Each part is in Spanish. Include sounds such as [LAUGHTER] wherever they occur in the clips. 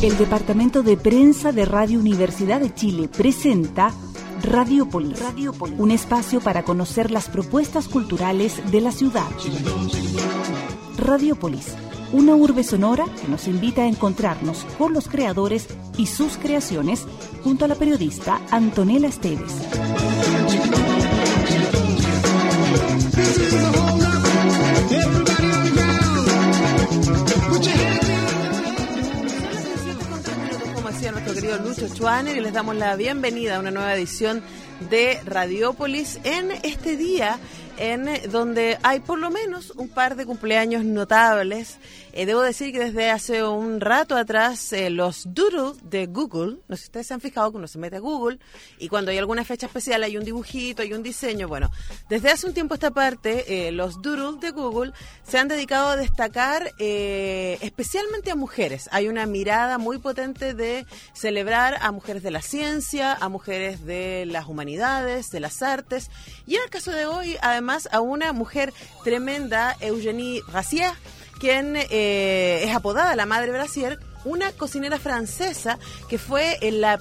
El Departamento de Prensa de Radio Universidad de Chile presenta Radiopolis, un espacio para conocer las propuestas culturales de la ciudad. Radiopolis, una urbe sonora que nos invita a encontrarnos con los creadores y sus creaciones junto a la periodista Antonella Esteves. Nuestro querido Lucho Schwaner y les damos la bienvenida a una nueva edición de Radiópolis en este día en donde hay por lo menos un par de cumpleaños notables. Eh, debo decir que desde hace un rato atrás eh, los doodles de Google, no sé si ustedes se han fijado que uno se mete a Google y cuando hay alguna fecha especial hay un dibujito, hay un diseño. Bueno, desde hace un tiempo esta parte, eh, los doodles de Google se han dedicado a destacar especialmente a mujeres. Hay una mirada muy potente de celebrar a mujeres de la ciencia, a mujeres de las humanidades, de las artes. Y en el caso de hoy, además, a una mujer tremenda, Eugenie Racier, quien eh, es apodada la Madre Brasier, una cocinera francesa que fue en la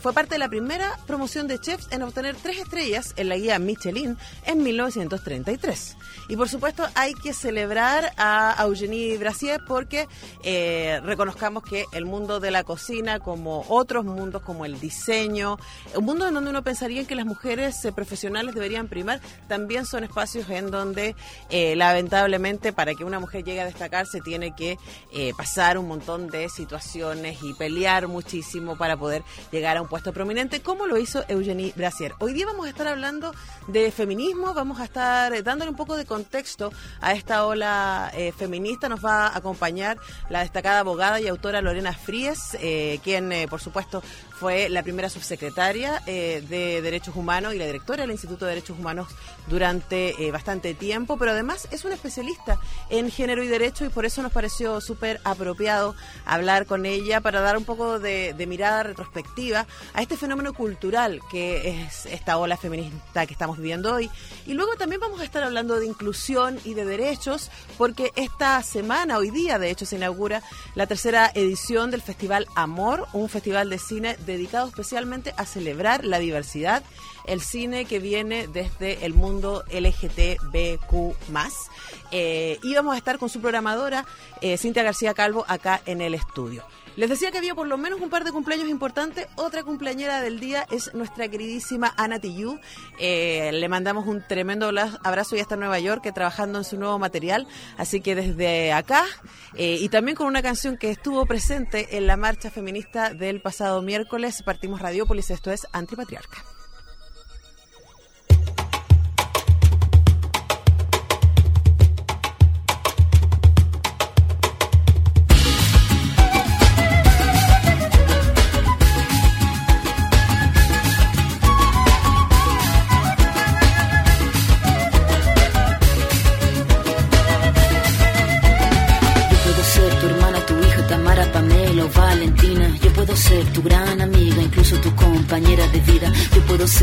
fue parte de la primera promoción de chefs en obtener tres estrellas en la guía Michelin en 1933. Y por supuesto hay que celebrar a Eugenie Brasier porque eh, reconozcamos que el mundo de la cocina, como otros mundos como el diseño, un mundo en donde uno pensaría que las mujeres eh, profesionales deberían primar, también son espacios en donde eh, lamentablemente para que una mujer llegue a destacar se tiene que pasar un montón de situaciones y pelear muchísimo para poder llegar a un puesto prominente, como lo hizo Eugenie Brasier. Hoy día vamos a estar hablando de feminismo, vamos a estar eh, dándole un poco de contexto a esta ola eh, feminista. Nos va a acompañar la destacada abogada y autora Lorena Fríes, eh, quien, por supuesto, fue la primera subsecretaria de Derechos Humanos y la directora del Instituto de Derechos Humanos durante bastante tiempo, pero además es una especialista en género y derecho y por eso nos pareció súper apropiado hablar con ella para dar un poco de mirada retrospectiva a este fenómeno cultural que es esta ola feminista que estamos viviendo hoy. Y luego también vamos a estar hablando de inclusión y de derechos, porque esta semana, hoy día, de hecho, se inaugura la tercera edición del Festival Amor, un festival de cine dedicado especialmente a celebrar la diversidad el cine que viene desde el mundo LGTBQ+. Eh, y vamos a estar con su programadora, eh, Cintia García Calvo, acá en el estudio. Les decía que había por lo menos un par de cumpleaños importantes. Otra cumpleañera del día es nuestra queridísima Ana Tijoux. Eh, le mandamos un tremendo abrazo y hasta Nueva York, que trabajando en su nuevo material. Así que desde acá, eh, y también con una canción que estuvo presente en la marcha feminista del pasado miércoles, partimos Radiópolis, esto es Antipatriarca.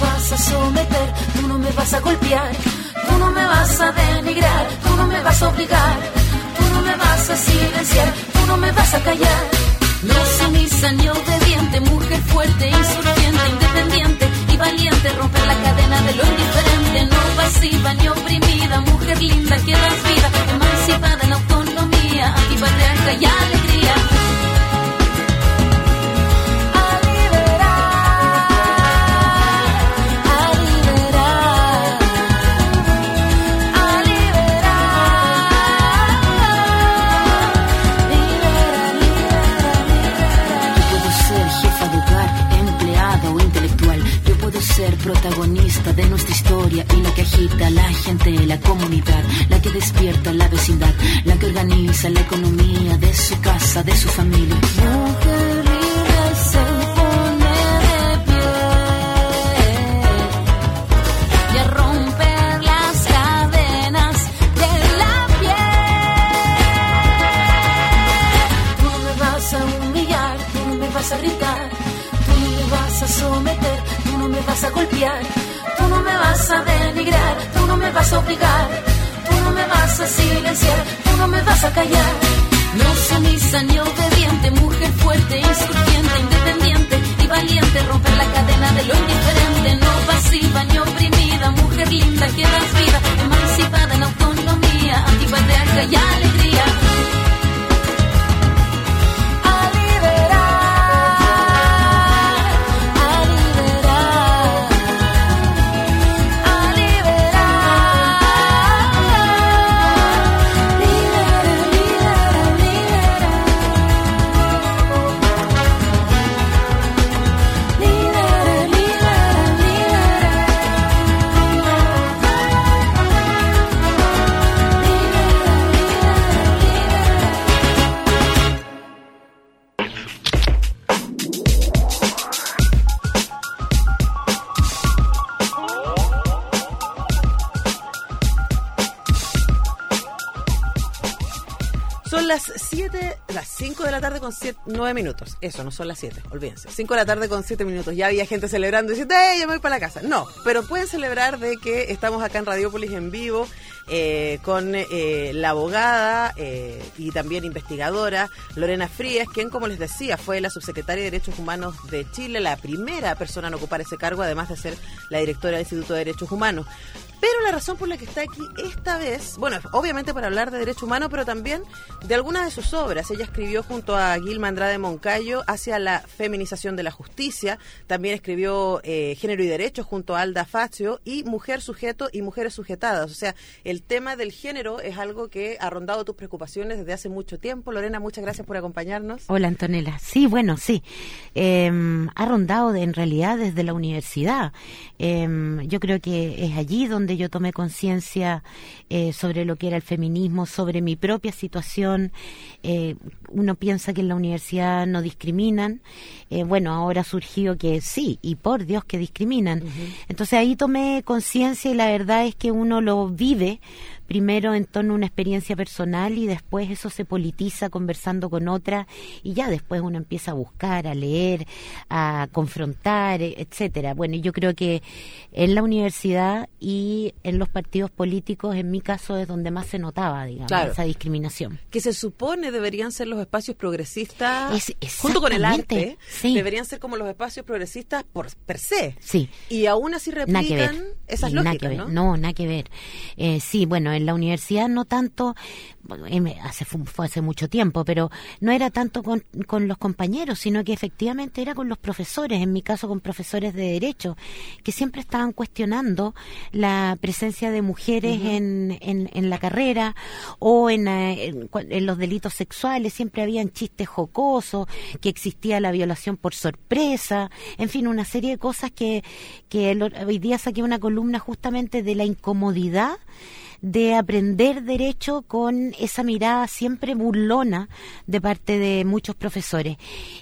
Vas a someter, tú no me vas a golpear. Tú no me vas a denigrar, tú no me vas a obligar, tú no me vas a silenciar, tú no me vas a callar. No sumisa ni obediente, mujer fuerte, insurgente, independiente y valiente, romper la cadena de lo indiferente. No pasiva ni oprimida, mujer linda que das vida, emancipada en autonomía, antipatriarca y alegría. La comunidad, la que despierta la vecindad, la que organiza la economía de su casa, de su familia. Las 5 de la tarde con 9 minutos. Eso, no son las 7, olvídense. 5 de la tarde con 7 minutos. Ya había gente celebrando diciendo, ¡eh, ya me voy para la casa! No, pero pueden celebrar de que estamos acá en Radiópolis en vivo eh, con eh, la abogada eh, y también investigadora Lorena Frías, quien, como les decía, fue la subsecretaria de Derechos Humanos de Chile, la primera persona en ocupar ese cargo, además de ser la directora del Instituto de Derechos Humanos. Pero la razón por la que está aquí esta vez, bueno, obviamente para hablar de derechos humanos, pero también de algunas de sus obras. Ella escribió junto a Gilma Andrade Moncayo hacia la feminización de la justicia. También escribió eh, Género y Derechos junto a Alda Fazio y Mujer Sujeto y Mujeres Sujetadas. O sea, el tema del género es algo que ha rondado tus preocupaciones desde hace mucho tiempo. Lorena, muchas gracias por acompañarnos. Hola, Antonella. Sí, bueno, sí. Em, ha rondado en realidad desde la universidad. Em, yo creo que es allí donde yo tomé conciencia eh, sobre lo que era el feminismo, sobre mi propia situación. Eh, uno piensa que en la universidad no discriminan. Eh, bueno, ahora ha surgido que sí, y por Dios que discriminan. Entonces ahí tomé conciencia y la verdad es que uno lo vive primero en torno a una experiencia personal y después eso se politiza conversando con otra y ya después uno empieza a buscar, a leer, a confrontar, etcétera. Bueno, yo creo que en la universidad y en los partidos políticos, en mi caso, es donde más se notaba, digamos, esa discriminación. Que se supone deberían ser los espacios progresistas, junto con el arte, deberían ser como los espacios progresistas por per se. Sí. Y aún así replican esas lógicas, ¿no? No, nada que ver. Eh, sí, bueno, en la universidad no tanto, hace, fue hace mucho tiempo, pero no era tanto con, con, los compañeros, sino que efectivamente era con los profesores, en mi caso con profesores de derecho, que siempre estaban cuestionando la presencia de mujeres en, en, la carrera o en, eh, en, los delitos sexuales, siempre habían chistes jocosos, que existía la violación por sorpresa, en fin, una serie de cosas que, que hoy día saqué una columna justamente de la incomodidad de aprender derecho con esa mirada siempre burlona de parte de muchos profesores.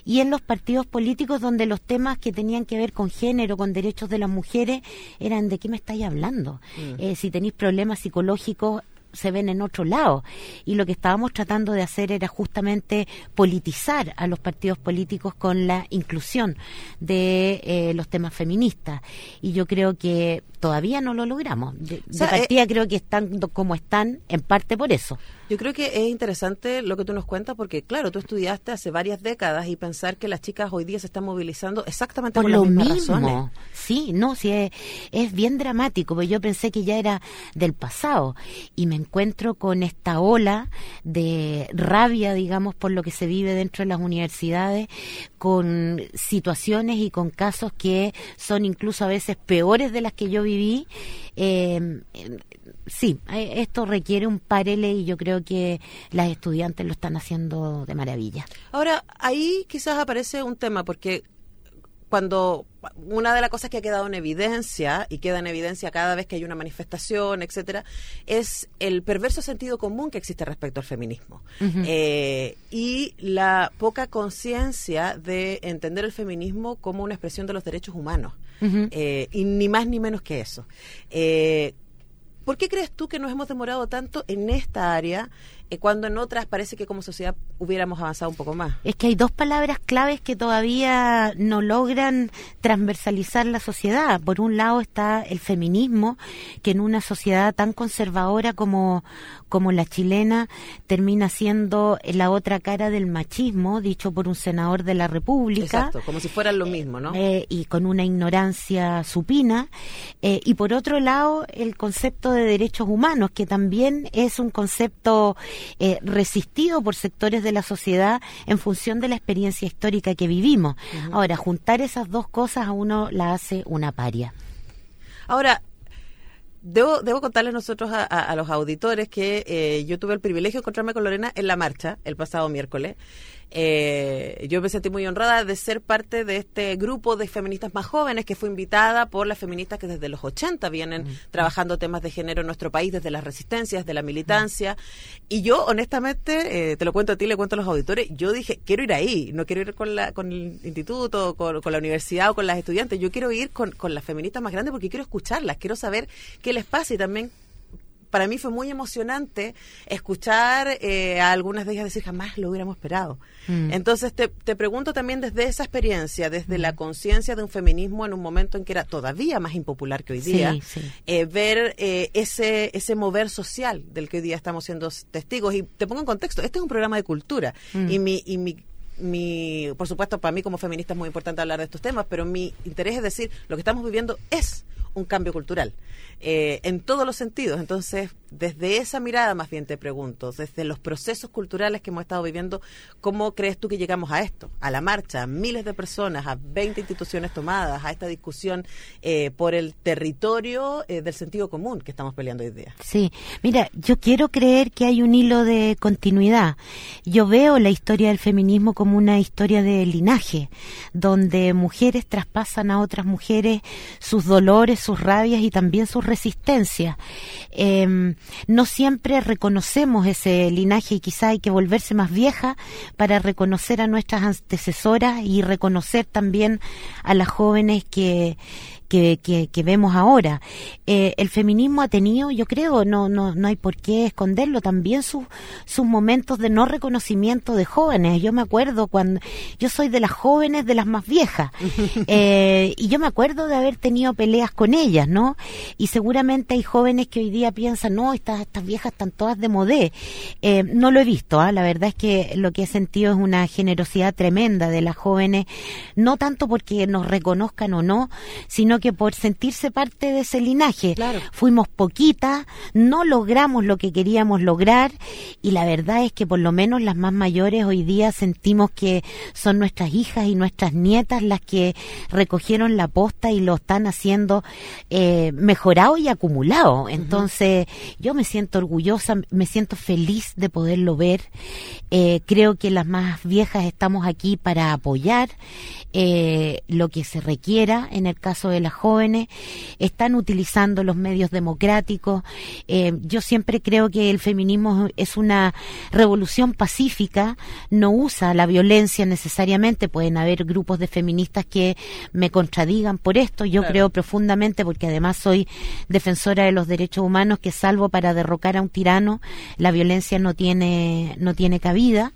Y en los partidos políticos donde los temas que tenían que ver con género, con derechos de las mujeres, eran de qué me estáis hablando. Mm. Eh, si tenéis problemas psicológicos, se ven en otro lado. Y lo que estábamos tratando de hacer era justamente politizar a los partidos políticos con la inclusión de eh, los temas feministas. Y yo creo que todavía no lo logramos. De, partida creo que están como están, en parte por eso. Yo creo que es interesante lo que tú nos cuentas porque, claro, tú estudiaste hace varias décadas y pensar que las chicas hoy día se están movilizando exactamente por, lo mismo. Sí, no, sí, es, bien dramático, porque yo pensé que ya era del pasado y me encuentro con esta ola de rabia, digamos, por lo que se vive dentro de las universidades, con situaciones y con casos que son incluso a veces peores de las que yo viví. Eh, sí, eh, esto requiere un parele y yo creo que las estudiantes lo están haciendo de maravilla. Ahora, ahí quizás aparece un tema, porque cuando una de las cosas que ha quedado en evidencia y queda en evidencia cada vez que hay una manifestación, etcétera, es el perverso sentido común que existe respecto al feminismo eh, y la poca conciencia de entender el feminismo como una expresión de los derechos humanos eh, y ni más ni menos que eso. Eh, ¿Por qué crees tú que nos hemos demorado tanto en esta área eh, cuando en otras parece que como sociedad hubiéramos avanzado un poco más? Es que hay dos palabras claves que todavía no logran transversalizar la sociedad. Por un lado está el feminismo, que en una sociedad tan conservadora como, como la chilena termina siendo la otra cara del machismo, dicho por un senador de la República. Exacto, como si fueran lo mismo, ¿no? Eh, y con una ignorancia supina. Eh, y por otro lado, el concepto de derechos humanos, que también es un concepto eh, resistido por sectores de la sociedad en función de la experiencia histórica que vivimos. Ahora, juntar esas dos cosas a uno la hace una paria. Ahora, Debo, debo contarles nosotros a, los auditores que eh, yo tuve el privilegio de encontrarme con Lorena en la marcha el pasado miércoles eh, yo me sentí muy honrada de ser parte de este grupo de feministas más jóvenes que fue invitada por las feministas que desde los 80 vienen trabajando temas de género en nuestro país, desde las resistencias, de la militancia. Y yo, honestamente, eh, te lo cuento a ti, le cuento a los auditores, yo dije, quiero ir ahí, no quiero ir con, la, con el instituto, con, la universidad o con las estudiantes, yo quiero ir con, con las feministas más grandes porque quiero escucharlas, quiero saber qué les pasa y también para mí fue muy emocionante escuchar eh, a algunas de ellas decir jamás lo hubiéramos esperado. Mm. Entonces te, te, pregunto también desde esa experiencia, desde la mm. conciencia de un feminismo en un momento en que era todavía más impopular que hoy día, eh, ver eh, ese, ese mover social del que hoy día estamos siendo testigos. Y te pongo en contexto, este es un programa de cultura mm. y mi, y mi mi, por supuesto, para mí como feminista es muy importante hablar de estos temas, pero mi interés es decir, lo que estamos viviendo es un cambio cultural. Eh, en todos los sentidos. Entonces, desde esa mirada más bien te pregunto, desde los procesos culturales que hemos estado viviendo, ¿cómo crees tú que llegamos a esto? A la marcha, a miles de personas, a 20 instituciones tomadas, a esta discusión eh, por el territorio eh, del sentido común que estamos peleando hoy día. Sí, mira, yo quiero creer que hay un hilo de continuidad. Yo veo la historia del feminismo como una historia de linaje, donde mujeres traspasan a otras mujeres sus dolores, sus rabias y también sus resistencia. Em, no siempre reconocemos ese linaje y quizá hay que volverse más vieja para reconocer a nuestras antecesoras y reconocer también a las jóvenes que que, que, vemos ahora. Eh, el feminismo ha tenido, yo creo, no, no, no hay por qué esconderlo, también sus, sus momentos de no reconocimiento de jóvenes. Yo me acuerdo cuando, yo soy de las jóvenes, de las más viejas, [LAUGHS] eh, y yo me acuerdo de haber tenido peleas con ellas, ¿no? Y seguramente hay jóvenes que hoy día piensan, no, estas, estas viejas están todas de modé. Eh, no lo he visto, ¿ah? la verdad es que lo que he sentido es una generosidad tremenda de las jóvenes, no tanto porque nos reconozcan o no, sino que por sentirse parte de ese linaje. Fuimos poquitas, no logramos lo que queríamos lograr y la verdad es que por lo menos las más mayores hoy día sentimos que son nuestras hijas y nuestras nietas las que recogieron la posta y lo están haciendo eh, mejorado y acumulado. Entonces yo me siento orgullosa, me siento feliz de poderlo ver. Eh, creo que las más viejas estamos aquí para apoyar eh, lo que se requiera en el caso de las jóvenes, están utilizando los medios democráticos. Eh, yo siempre creo que el feminismo es una revolución pacífica, no usa la violencia necesariamente, pueden haber grupos de feministas que me contradigan por esto, yo creo profundamente, porque además soy defensora de los derechos humanos, que salvo para derrocar a un tirano, la violencia no tiene, no tiene cabida.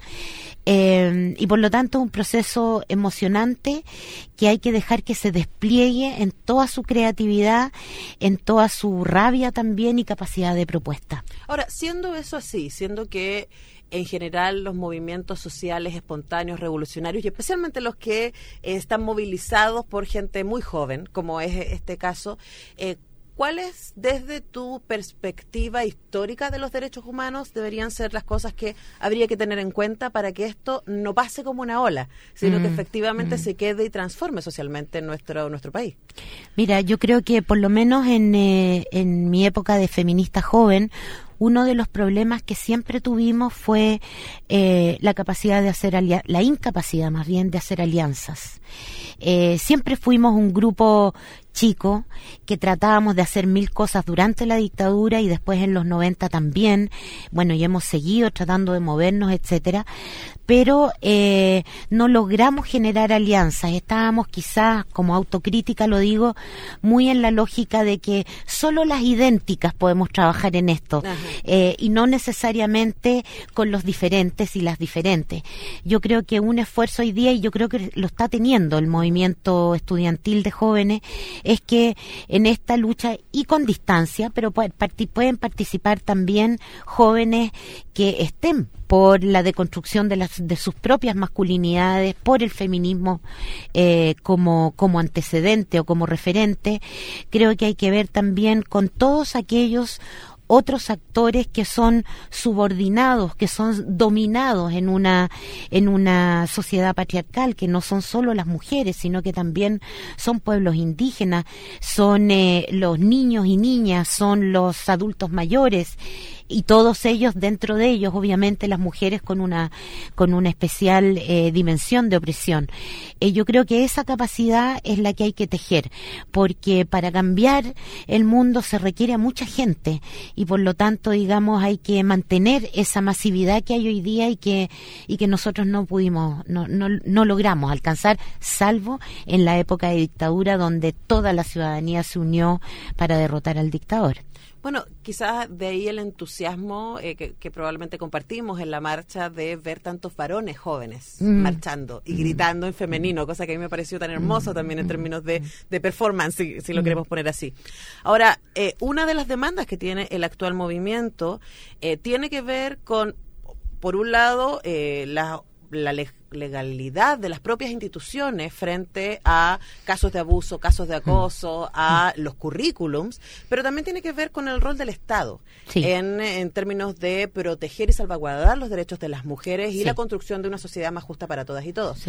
Eh, y por lo tanto un proceso emocionante que hay que dejar que se despliegue en toda su creatividad, en toda su rabia también y capacidad de propuesta. Ahora, siendo eso así, siendo que en general los movimientos sociales espontáneos, revolucionarios y especialmente los que eh, están movilizados por gente muy joven, como es este caso, eh, ¿Cuáles, desde tu perspectiva histórica de los derechos humanos, deberían ser las cosas que habría que tener en cuenta para que esto no pase como una ola, sino que mm, efectivamente mm. se quede y transforme socialmente en nuestro, nuestro país? Mira, yo creo que por lo menos en, eh, en mi época de feminista joven, uno de los problemas que siempre tuvimos fue eh, la capacidad de hacer la incapacidad más bien de hacer alianzas. Eh, siempre fuimos un grupo chico que tratábamos de hacer mil cosas durante la dictadura y después en los 90 también. Bueno, y hemos seguido tratando de movernos, etcétera, pero eh, no logramos generar alianzas. Estábamos quizás, como autocrítica lo digo, muy en la lógica de que solo las idénticas podemos trabajar en esto eh, y no necesariamente con los diferentes y las diferentes. Yo creo que un esfuerzo hoy día, y yo creo que lo está teniendo el movimiento estudiantil de jóvenes, es que en esta lucha y con distancia, pero pueden participar también jóvenes que estén por la deconstrucción de, las, de sus propias masculinidades, por el feminismo eh, como, como antecedente o como referente, creo que hay que ver también con todos aquellos otros actores que son subordinados, que son dominados en una, en una sociedad patriarcal, que no son solo las mujeres, sino que también son pueblos indígenas, son eh, los niños y niñas, son los adultos mayores, y todos ellos dentro de ellos obviamente las mujeres con una con una especial eh, dimensión de opresión. Eh, yo creo que esa capacidad es la que hay que tejer porque para cambiar el mundo se requiere a mucha gente y por lo tanto digamos hay que mantener esa masividad que hay hoy día y que y que nosotros no pudimos no, no, no logramos alcanzar salvo en la época de dictadura donde toda la ciudadanía se unió para derrotar al dictador bueno, quizás de ahí el entusiasmo eh, que, probablemente compartimos en la marcha de ver tantos varones jóvenes mm. marchando y mm. gritando en femenino, cosa que a mí me pareció tan hermoso mm. también en términos de, performance, si, lo queremos poner así. Ahora, eh, una de las demandas que tiene el actual movimiento eh, tiene que ver con, por un lado, la la legalidad de las propias instituciones frente a casos de abuso, casos de acoso, a los currículums, pero también tiene que ver con el rol del Estado en, términos de proteger y salvaguardar los derechos de las mujeres y la construcción de una sociedad más justa para todas y todos.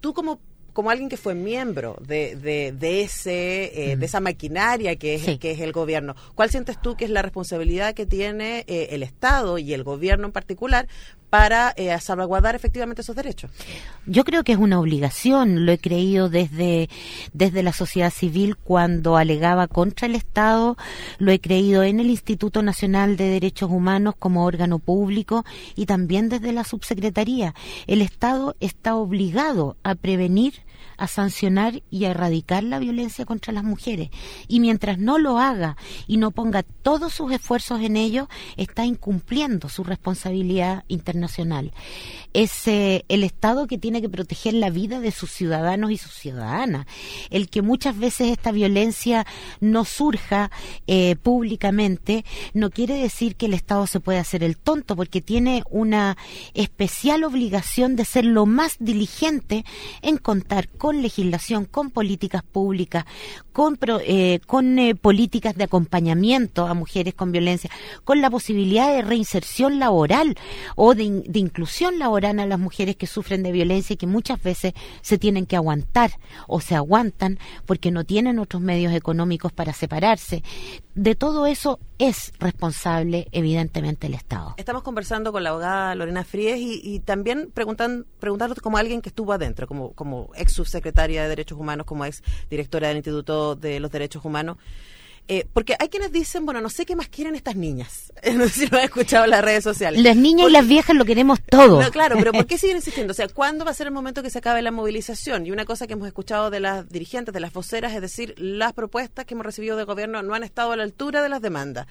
Tú como como alguien que fue miembro de, de, ese, eh, de esa maquinaria que es, que es el gobierno, ¿cuál sientes tú que es la responsabilidad que tiene eh, el Estado y el gobierno en particular para eh, salvaguardar efectivamente esos derechos? Yo creo que es una obligación, lo he creído desde, desde la sociedad civil cuando alegaba contra el Estado, lo he creído en el Instituto Nacional de Derechos Humanos como órgano público y también desde la subsecretaría. El Estado está obligado a prevenir a sancionar y a erradicar la violencia contra las mujeres. Y mientras no lo haga y no ponga todos sus esfuerzos en ello, está incumpliendo su responsabilidad internacional. Es el Estado que tiene que proteger la vida de sus ciudadanos y sus ciudadanas. El que muchas veces esta violencia no surja eh, públicamente no quiere decir que el Estado se pueda hacer el tonto, porque tiene una especial obligación de ser lo más diligente en contar con con legislación, con políticas públicas, con, eh, con eh, políticas de acompañamiento a mujeres con violencia, con la posibilidad de reinserción laboral o de, de inclusión laboral a las mujeres que sufren de violencia y que muchas veces se tienen que aguantar o se aguantan porque no tienen otros medios económicos para separarse. De todo eso es responsable, evidentemente, el Estado. Estamos conversando con la abogada Lorena Fríes y, también preguntan, preguntándote como alguien que estuvo adentro, como, como ex subsecretaria de Derechos Humanos, como ex directora del Instituto de los Derechos Humanos. Eh, porque hay quienes dicen, bueno, no sé qué más quieren estas niñas. [LAUGHS] No sé si lo han escuchado en las redes sociales. Las niñas y las viejas lo queremos todo. claro, pero ¿por qué [LAUGHS] siguen insistiendo? O sea, ¿cuándo va a ser el momento que se acabe la movilización? Y una cosa que hemos escuchado de las dirigentes, de las voceras, es decir, las propuestas que hemos recibido del gobierno no han estado a la altura de las demandas.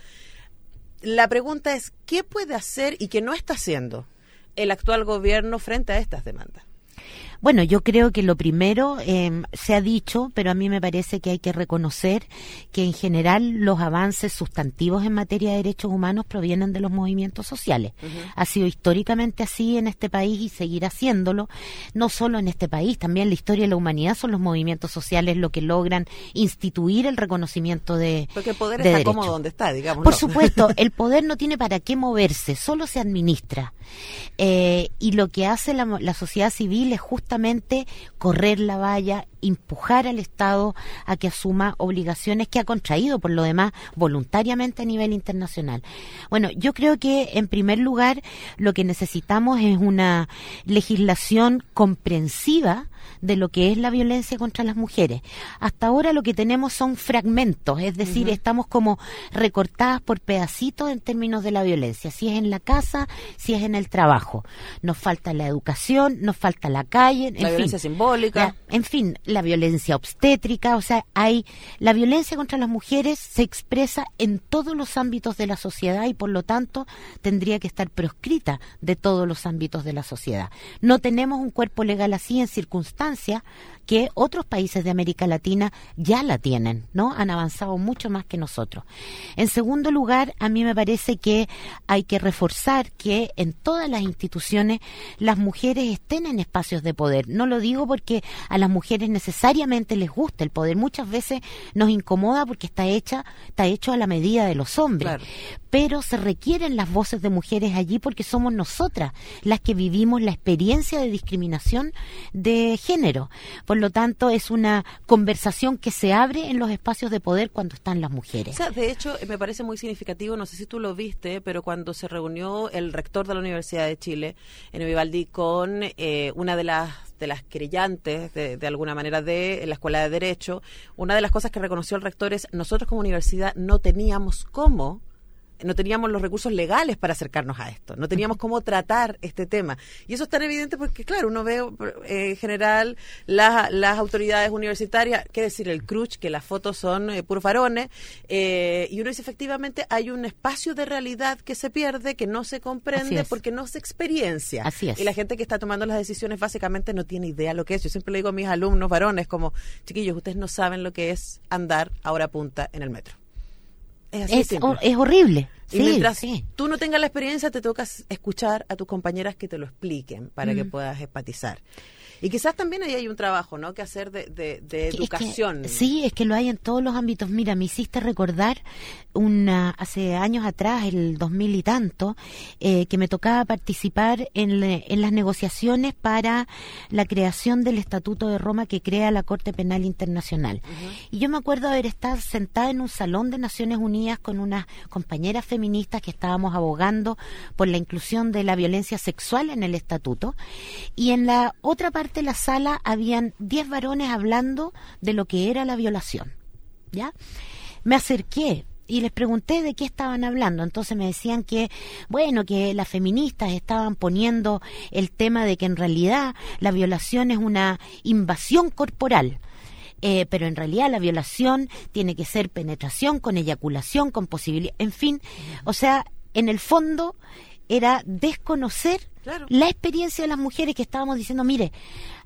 La pregunta es, ¿qué puede hacer y qué no está haciendo el actual gobierno frente a estas demandas? Bueno, yo creo que lo primero eh, se ha dicho, pero a mí me parece que hay que reconocer que en general los avances sustantivos en materia de derechos humanos provienen de los movimientos sociales. Ha sido históricamente así en este país y seguirá haciéndolo, no solo en este país, también la historia de la humanidad son los movimientos sociales lo que logran instituir el reconocimiento de Porque el poder de está derecho. cómodo donde está, digamos. Por supuesto, [LAUGHS] el poder no tiene para qué moverse, solo se administra. Eh, y lo que hace la, la sociedad civil es justamente correr la valla, empujar al Estado a que asuma obligaciones que ha contraído, por lo demás, voluntariamente a nivel internacional. Bueno, yo creo que, en primer lugar, lo que necesitamos es una legislación comprensiva de lo que es la violencia contra las mujeres. Hasta ahora lo que tenemos son fragmentos, es decir, estamos como recortadas por pedacitos en términos de la violencia, si es en la casa, si es en el trabajo. Nos falta la educación, nos falta la calle, en La fin. violencia simbólica. La- en fin, la violencia obstétrica, o sea, hay la violencia contra las mujeres se expresa en todos los ámbitos de la sociedad y por lo tanto tendría que estar proscrita de todos los ámbitos de la sociedad. No tenemos un cuerpo legal así en circunstancias que otros países de América Latina ya la tienen, ¿no? Han avanzado mucho más que nosotros. En segundo lugar, a mí me parece que hay que reforzar que en todas las instituciones las mujeres estén en espacios de poder. No lo digo porque a las mujeres necesariamente les gusta el poder. Muchas veces nos incomoda porque está hecha, está hecho a la medida de los hombres. Claro. Pero se requieren las voces de mujeres allí porque somos nosotras las que vivimos la experiencia de discriminación de género. Por lo tanto, es una conversación que se abre en los espacios de poder cuando están las mujeres. de hecho, eh, me parece muy significativo, no sé si tú lo viste, pero cuando se reunió el rector de la Universidad de Chile, en Vivaldi, con eh, una de las de las querellantes, de, de alguna manera, de la Escuela de Derecho, una de las cosas que reconoció el rector es, nosotros como universidad no teníamos cómo no teníamos los recursos legales para acercarnos a esto, no teníamos cómo tratar este tema. Y eso es tan evidente porque, claro, uno ve eh, en general las, las autoridades universitarias, qué decir, el CRUCH, que las fotos son eh, puros varones, eh, y uno dice, efectivamente, hay un espacio de realidad que se pierde, que no se comprende porque no se experiencia. Así es. Y la gente que está tomando las decisiones básicamente no tiene idea lo que es. Yo siempre le digo a mis alumnos varones, como, chiquillos, ustedes no saben lo que es andar a hora punta en el metro. Es así Es, horrible. Y Sí, mientras sí. tú no tengas la experiencia, te toca escuchar a tus compañeras que te lo expliquen para Mm. que puedas empatizar. Y quizás también ahí hay un trabajo, ¿no? Que hacer de, de- de Es que- educación. sí, es que lo hay en todos los ámbitos. Mira, me hiciste recordar una, hace años atrás, el 2000 y tanto, eh, que me tocaba participar en, le- en las negociaciones para la creación del Estatuto de Roma que crea la Corte Penal Internacional. Y yo me acuerdo haber estado sentada en un salón de Naciones Unidas con unas compañeras feministas que estábamos abogando por la inclusión de la violencia sexual en el estatuto. Y en la otra parte de la sala habían 10 varones hablando de lo que era la violación. ¿Ya? Me acerqué y les pregunté de qué estaban hablando. Entonces me decían que, bueno, que las feministas estaban poniendo el tema de que en realidad la violación es una invasión corporal. Eh, pero en realidad la violación tiene que ser penetración con eyaculación, con posibilidad, en fin, o sea, en el fondo era desconocer Claro. la experiencia de las mujeres que estábamos diciendo, mire,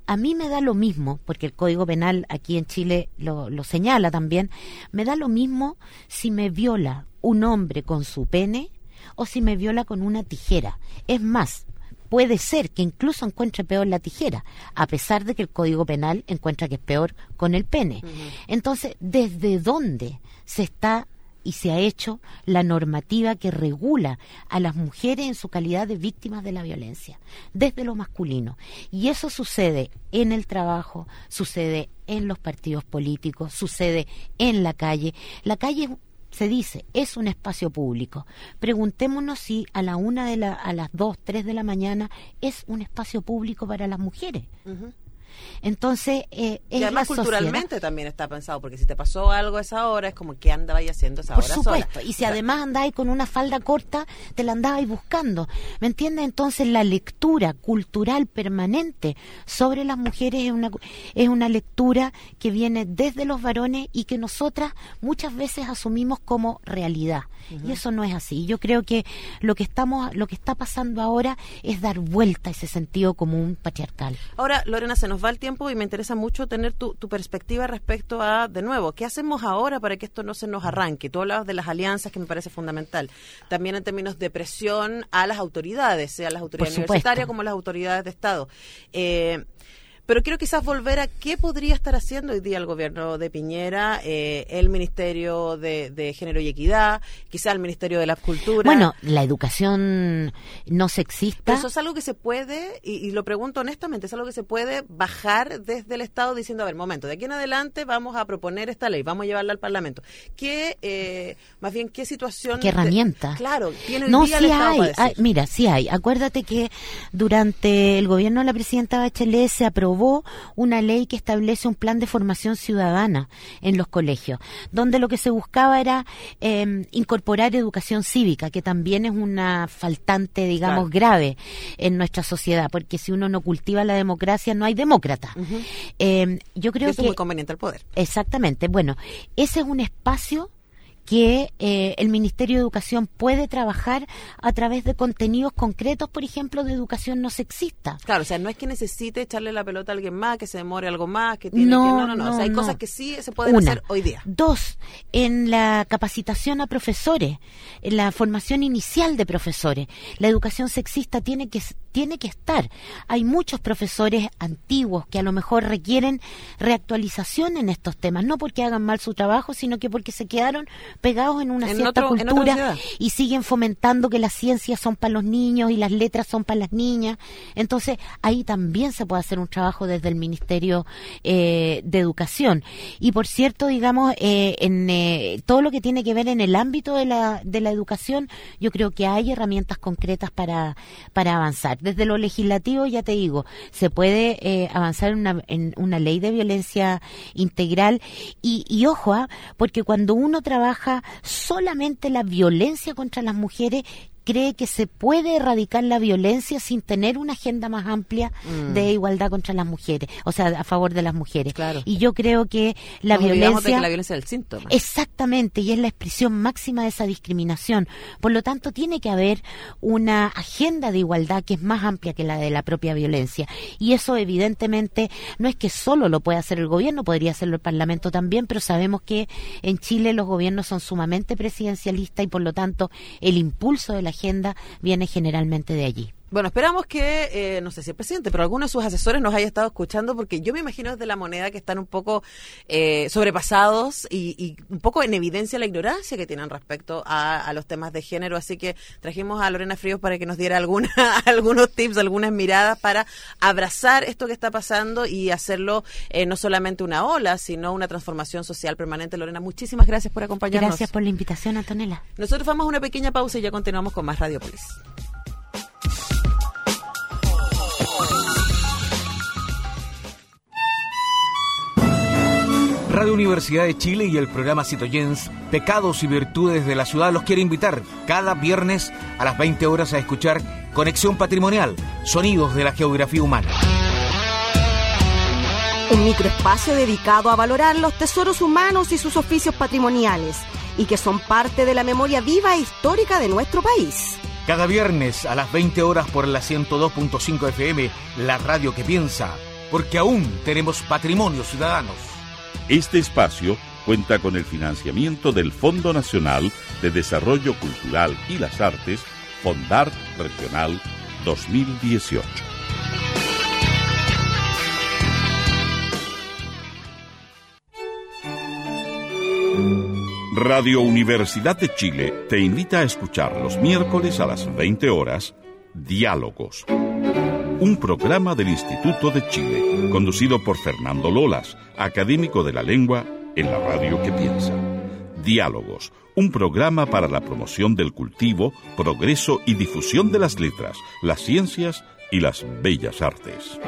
a mí me da lo mismo, porque el Código Penal aquí en Chile lo, lo señala también, me da lo mismo si me viola un hombre con su pene o si me viola con una tijera. Es más, puede ser que incluso encuentre peor la tijera, a pesar de que el Código Penal encuentra que es peor con el pene. Entonces, ¿desde dónde se está y se ha hecho la normativa que regula a las mujeres en su calidad de víctimas de la violencia, desde lo masculino. Y eso sucede en el trabajo, sucede en los partidos políticos, sucede en la calle. La calle se dice, es un espacio público. Preguntémonos si a la una de la, a las dos, tres de la mañana es un espacio público para las mujeres. Entonces, eh, y además culturalmente también está pensado, porque si te pasó algo a esa hora, es como que andabas haciendo esa hora Por supuesto, y si además andáis con una falda corta, te la andabais buscando. ¿Me entiendes? Entonces, la lectura cultural permanente sobre las mujeres es una, es una lectura que viene desde los varones y que nosotras muchas veces asumimos como realidad. Y eso no es así. Yo creo que lo que estamos, lo que está pasando ahora es dar vuelta a ese sentido común patriarcal. Ahora, Lorena, se nos va el tiempo y me interesa mucho tener tu, perspectiva respecto a, de nuevo, ¿qué hacemos ahora para que esto no se nos arranque? Tú hablabas de las alianzas, que me parece fundamental. También en términos de presión a las autoridades, sea las autoridades universitarias como las autoridades de Estado. Eh, pero quiero quizás volver a qué podría estar haciendo hoy día el gobierno de Piñera, eh, el Ministerio de, Género y Equidad, quizás el Ministerio de la Cultura. Bueno, la educación no sexista. eso es algo que se puede, y, lo pregunto honestamente, es algo que se puede bajar desde el Estado diciendo, a ver, momento, de aquí en adelante vamos a proponer esta ley, vamos a llevarla al Parlamento. ¿Qué, eh, más bien, qué situación... ¿Qué herramienta? claro, tiene el no, día sí hay, Mira, sí hay. Acuérdate que durante el gobierno de la presidenta Bachelet se aprobó una ley que establece un plan de formación ciudadana en los colegios, donde lo que se buscaba era em, incorporar educación cívica, que también es una faltante, digamos, grave en nuestra sociedad, porque si uno no cultiva la democracia, no hay demócrata. Em, yo creo que es muy conveniente el poder. Exactamente. Bueno, ese es un espacio que eh, el Ministerio de Educación puede trabajar a través de contenidos concretos, por ejemplo, de educación no sexista. Claro, o sea, no es que necesite echarle la pelota a alguien más, que se demore algo más, que tiene no, que... No, no, no, o sea, hay cosas que sí se pueden hacer hoy día. Dos, en la capacitación a profesores, en la formación inicial de profesores, la educación sexista tiene que tiene que estar. Hay muchos profesores antiguos que a lo mejor requieren reactualización en estos temas, no porque hagan mal su trabajo, sino que porque se quedaron pegados en una cierta cultura y siguen fomentando que las ciencias son para los niños y las letras son para las niñas. Entonces, ahí también se puede hacer un trabajo desde el Ministerio eh, de Educación. Y por cierto, digamos, eh, en eh, todo lo que tiene que ver en el ámbito de la, de la educación, yo creo que hay herramientas concretas para, para avanzar. Desde lo legislativo, ya te digo, se puede avanzar en una, en una ley de violencia integral y, y ojo, ¿ah? porque cuando uno trabaja solamente la violencia contra las mujeres cree que se puede erradicar la violencia sin tener una agenda más amplia mm. de igualdad contra las mujeres, o sea, a favor de las mujeres. Claro. Y yo creo que la violencia... la violencia es el síntoma. Exactamente, y es la expresión máxima de esa discriminación. Por lo tanto, tiene que haber una agenda de igualdad que es más amplia que la de la propia violencia. Y eso, evidentemente, no es que solo lo pueda hacer el gobierno, podría hacerlo el Parlamento también, pero sabemos que en Chile los gobiernos son sumamente presidencialistas y, por lo tanto, el impulso de la agenda viene generalmente de allí. Bueno, esperamos que, eh, no sé si el presidente, pero alguno de sus asesores nos haya estado escuchando, porque yo me imagino desde la moneda que están un poco eh, sobrepasados y, un poco en evidencia la ignorancia que tienen respecto a, los temas de género. Así que trajimos a Lorena Fríos para que nos diera alguna, [LAUGHS] algunos tips, algunas miradas para abrazar esto que está pasando y hacerlo eh, no solamente una ola, sino una transformación social permanente. Lorena, muchísimas gracias por acompañarnos. Gracias por la invitación, Antonella. Nosotros vamos a una pequeña pausa y ya continuamos con más Radiopolis. Radio Universidad de Chile y el programa Citoyens, Pecados y Virtudes de la Ciudad, los quiere invitar cada viernes a las 20 horas a escuchar Conexión Patrimonial, Sonidos de la Geografía Humana. Un microespacio dedicado a valorar los tesoros humanos y sus oficios patrimoniales, y que son parte de la memoria viva e histórica de nuestro país. Cada viernes a las 20 horas por la 102.5 FM, la radio que piensa, porque aún tenemos patrimonio ciudadanos. Este espacio cuenta con el financiamiento del Fondo Nacional de Desarrollo Cultural y las Artes, Fondart Regional 2018. Radio Universidad de Chile te invita a escuchar los miércoles a las 20 horas Diálogos un programa del Instituto de Chile, conducido por Fernando Lolas, académico de la lengua en la radio que piensa. Diálogos, un programa para la promoción del cultivo, progreso y difusión de las letras, las ciencias y las bellas artes.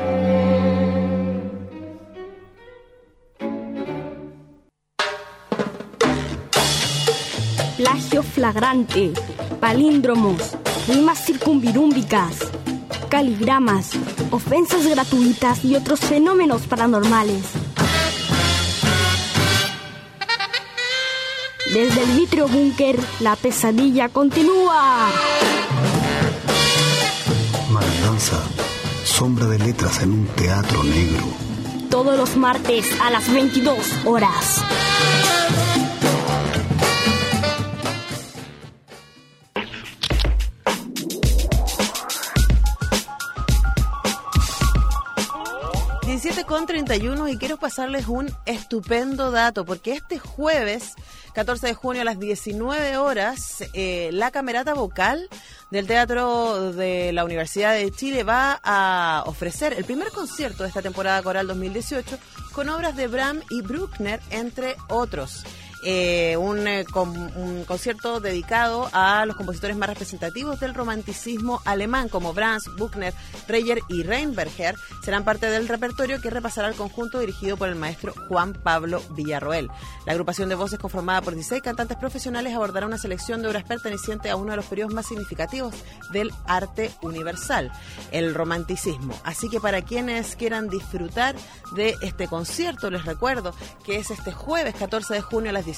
Plagio flagrante, palíndromos, rimas circunvirúmbicas caligramas, ofensas gratuitas y otros fenómenos paranormales. Desde el vitrio búnker, la pesadilla continúa. Maladanza, sombra de letras en un teatro negro. Todos los martes a las 22 horas. Con 31 y quiero pasarles un estupendo dato porque este jueves 14 de junio a las 19 horas eh, la camerata vocal del Teatro de la Universidad de Chile va a ofrecer el primer concierto de esta temporada coral 2018 con obras de Bram y Bruckner entre otros. Eh, un, eh, un, concierto dedicado a los compositores más representativos del romanticismo alemán, como Brahms, Buchner, Reyer y Reinberger, serán parte del repertorio que repasará el conjunto dirigido por el maestro Juan Pablo Villarroel. La agrupación de voces conformada por 16 cantantes profesionales abordará una selección de obras pertenecientes a uno de los periodos más significativos del arte universal, el romanticismo. Así que para quienes quieran disfrutar de este concierto, les recuerdo que es este jueves 14 de junio a las 19,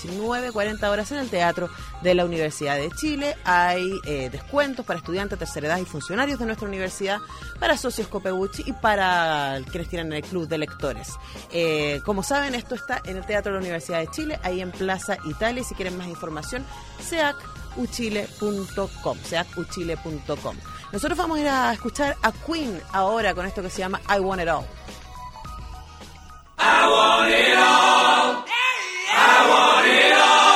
40 horas en el Teatro de la Universidad de Chile. Hay eh, descuentos para estudiantes, tercera edad y funcionarios de nuestra universidad, para socios Copebuchi y para quienes tienen el club de lectores. Eh, como saben, esto está en el Teatro de la Universidad de Chile, ahí en Plaza Italia. Si quieren más información, seacuchile.com, seacuchile.com. Nosotros vamos a ir a escuchar a Queen ahora con esto que se llama. I want it all. I want it all.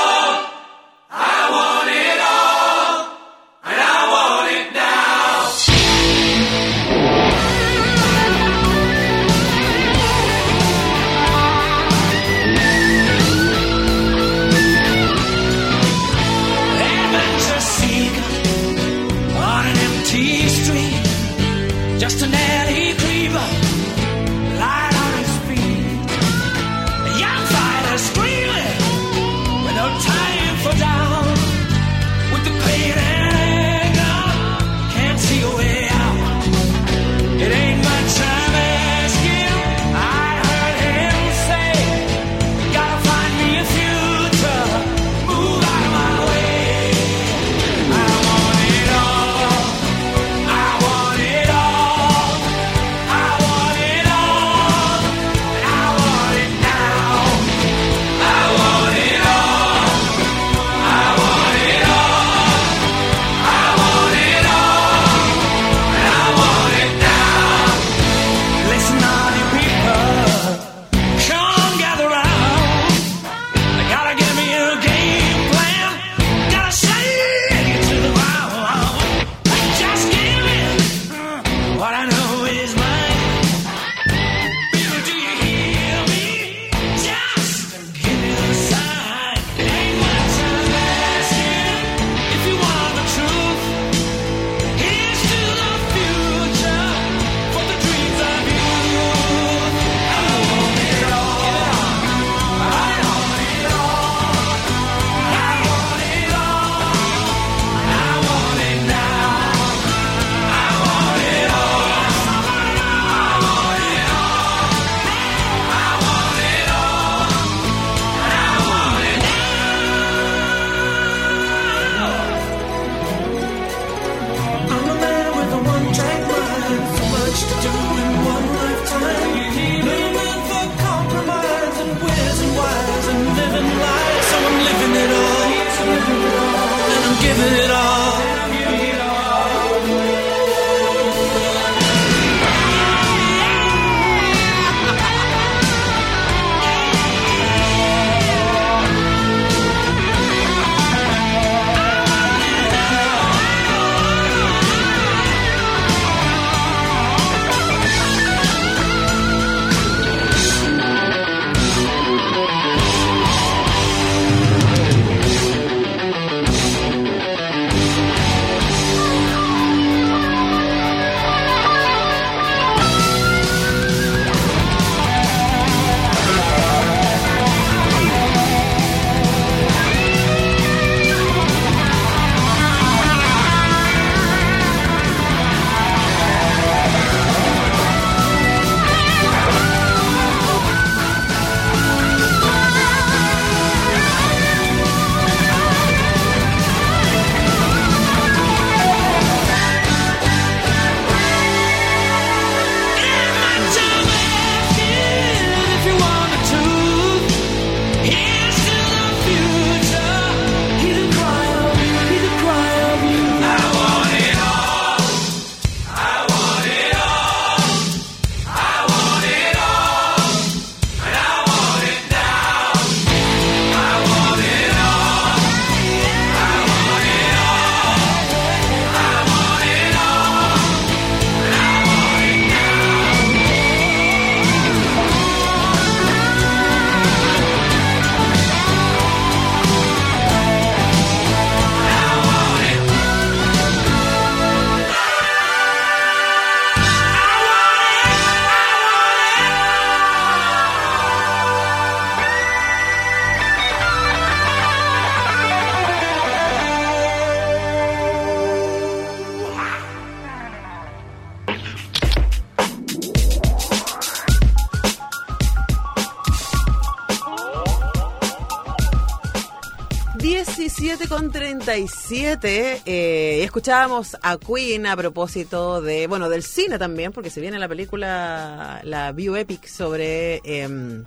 37. Eh, escuchábamos a Queen a propósito de, bueno, del cine también, porque se viene la película, la bioepic sobre eh,